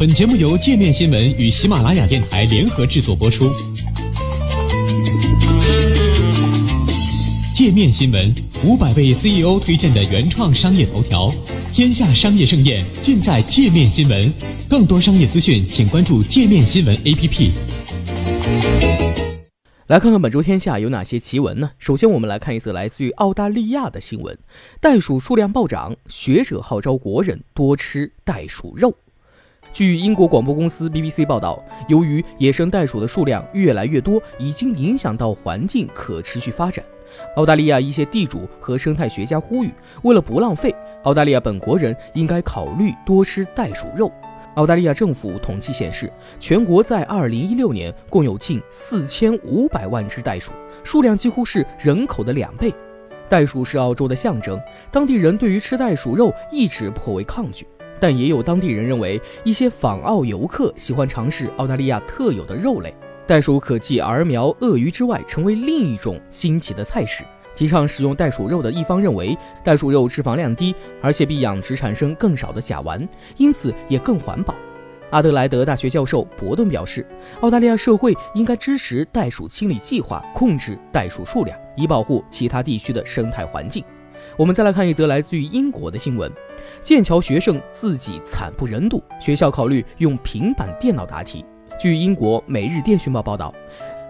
本节目由界面新闻与喜马拉雅电台联合制作播出。界面新闻五百位 CEO 推荐的原创商业头条，天下商业盛宴尽在界面新闻。更多商业资讯，请关注界面新闻 APP。来看看本周天下有哪些奇闻呢？首先，我们来看一则来自于澳大利亚的新闻：袋鼠数量暴涨，学者号召国人多吃袋鼠肉。据英国广播公司 BBC 报道，由于野生袋鼠的数量越来越多，已经影响到环境可持续发展。澳大利亚一些地主和生态学家呼吁，为了不浪费，澳大利亚本国人应该考虑多吃袋鼠肉。澳大利亚政府统计显示，全国在2016年共有近4500万只袋鼠，数量几乎是人口的两倍。袋鼠是澳洲的象征，当地人对于吃袋鼠肉一直颇为抗拒。但也有当地人认为，一些访澳游客喜欢尝试澳大利亚特有的肉类。袋鼠可继儿苗、鳄鱼之外，成为另一种新奇的菜式。提倡使用袋鼠肉的一方认为，袋鼠肉脂肪量低，而且比养殖产生更少的甲烷，因此也更环保。阿德莱德大学教授伯顿表示，澳大利亚社会应该支持袋鼠清理计划，控制袋鼠数量，以保护其他地区的生态环境。我们再来看一则来自于英国的新闻：剑桥学生自己惨不忍睹，学校考虑用平板电脑答题。据英国《每日电讯报》报道，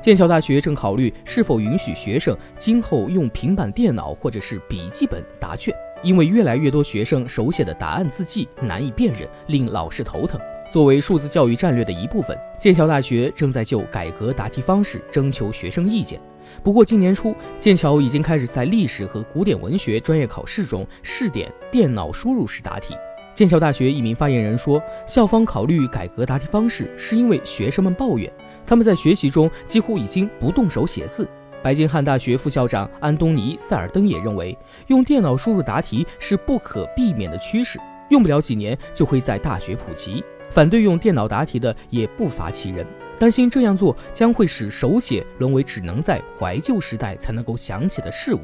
剑桥大学正考虑是否允许学生今后用平板电脑或者是笔记本答卷，因为越来越多学生手写的答案字迹难以辨认，令老师头疼。作为数字教育战略的一部分，剑桥大学正在就改革答题方式征求学生意见。不过，今年初，剑桥已经开始在历史和古典文学专业考试中试点电脑输入式答题。剑桥大学一名发言人说，校方考虑改革答题方式，是因为学生们抱怨他们在学习中几乎已经不动手写字。白金汉大学副校长安东尼·塞尔登也认为，用电脑输入答题是不可避免的趋势，用不了几年就会在大学普及。反对用电脑答题的也不乏其人。担心这样做将会使手写沦为只能在怀旧时代才能够想起的事物，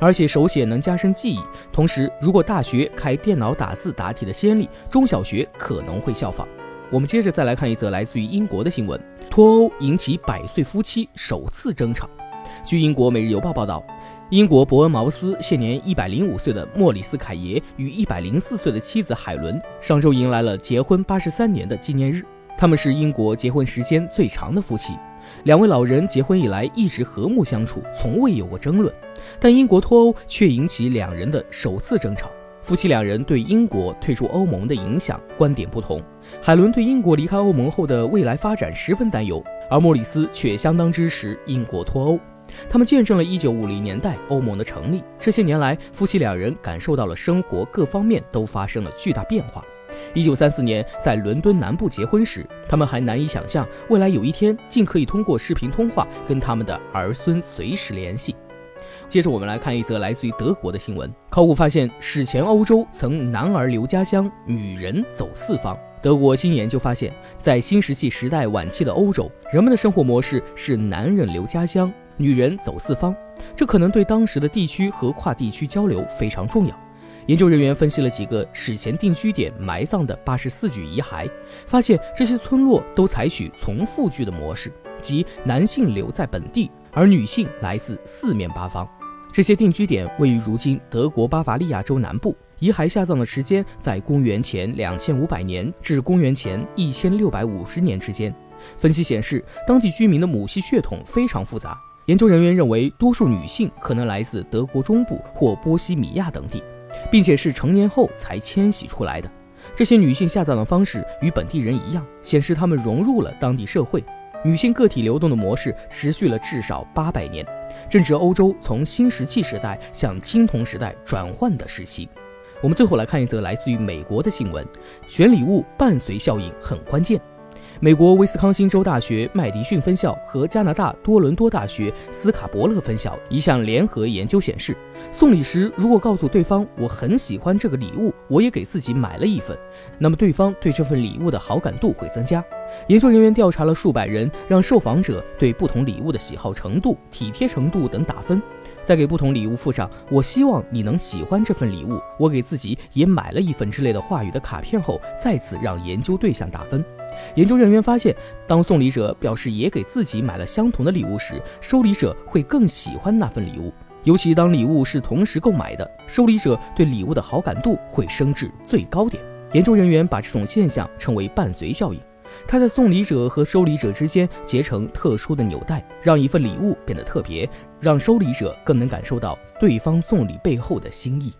而且手写能加深记忆。同时，如果大学开电脑打字答题的先例，中小学可能会效仿。我们接着再来看一则来自于英国的新闻：脱欧引起百岁夫妻首次争吵。据英国《每日邮报》报道，英国伯恩茅斯现年一百零五岁的莫里斯·凯耶与一百零四岁的妻子海伦上周迎来了结婚八十三年的纪念日。他们是英国结婚时间最长的夫妻，两位老人结婚以来一直和睦相处，从未有过争论。但英国脱欧却引起两人的首次争吵。夫妻两人对英国退出欧盟的影响观点不同。海伦对英国离开欧盟后的未来发展十分担忧，而莫里斯却相当支持英国脱欧。他们见证了1950年代欧盟的成立。这些年来，夫妻两人感受到了生活各方面都发生了巨大变化。一九三四年，在伦敦南部结婚时，他们还难以想象未来有一天竟可以通过视频通话跟他们的儿孙随时联系。接着，我们来看一则来自于德国的新闻：考古发现，史前欧洲曾男儿留家乡，女人走四方。德国新研究发现，在新石器时代晚期的欧洲，人们的生活模式是男人留家乡，女人走四方。这可能对当时的地区和跨地区交流非常重要。研究人员分析了几个史前定居点埋葬的八十四具遗骸，发现这些村落都采取从复聚的模式，即男性留在本地，而女性来自四面八方。这些定居点位于如今德国巴伐利亚州南部，遗骸下葬的时间在公元前两千五百年至公元前一千六百五十年之间。分析显示，当地居民的母系血统非常复杂。研究人员认为，多数女性可能来自德国中部或波西米亚等地。并且是成年后才迁徙出来的。这些女性下葬的方式与本地人一样，显示她们融入了当地社会。女性个体流动的模式持续了至少八百年，正值欧洲从新石器时代向青铜时代转换的时期。我们最后来看一则来自于美国的新闻：选礼物伴随效应很关键。美国威斯康星州大学麦迪逊分校和加拿大多伦多大学斯卡伯勒分校一项联合研究显示，送礼时如果告诉对方我很喜欢这个礼物，我也给自己买了一份，那么对方对这份礼物的好感度会增加。研究人员调查了数百人，让受访者对不同礼物的喜好程度、体贴程度等打分，在给不同礼物附上“我希望你能喜欢这份礼物，我给自己也买了一份”之类的话语的卡片后，再次让研究对象打分。研究人员发现，当送礼者表示也给自己买了相同的礼物时，收礼者会更喜欢那份礼物。尤其当礼物是同时购买的，收礼者对礼物的好感度会升至最高点。研究人员把这种现象称为“伴随效应”，它在送礼者和收礼者之间结成特殊的纽带，让一份礼物变得特别，让收礼者更能感受到对方送礼背后的心意。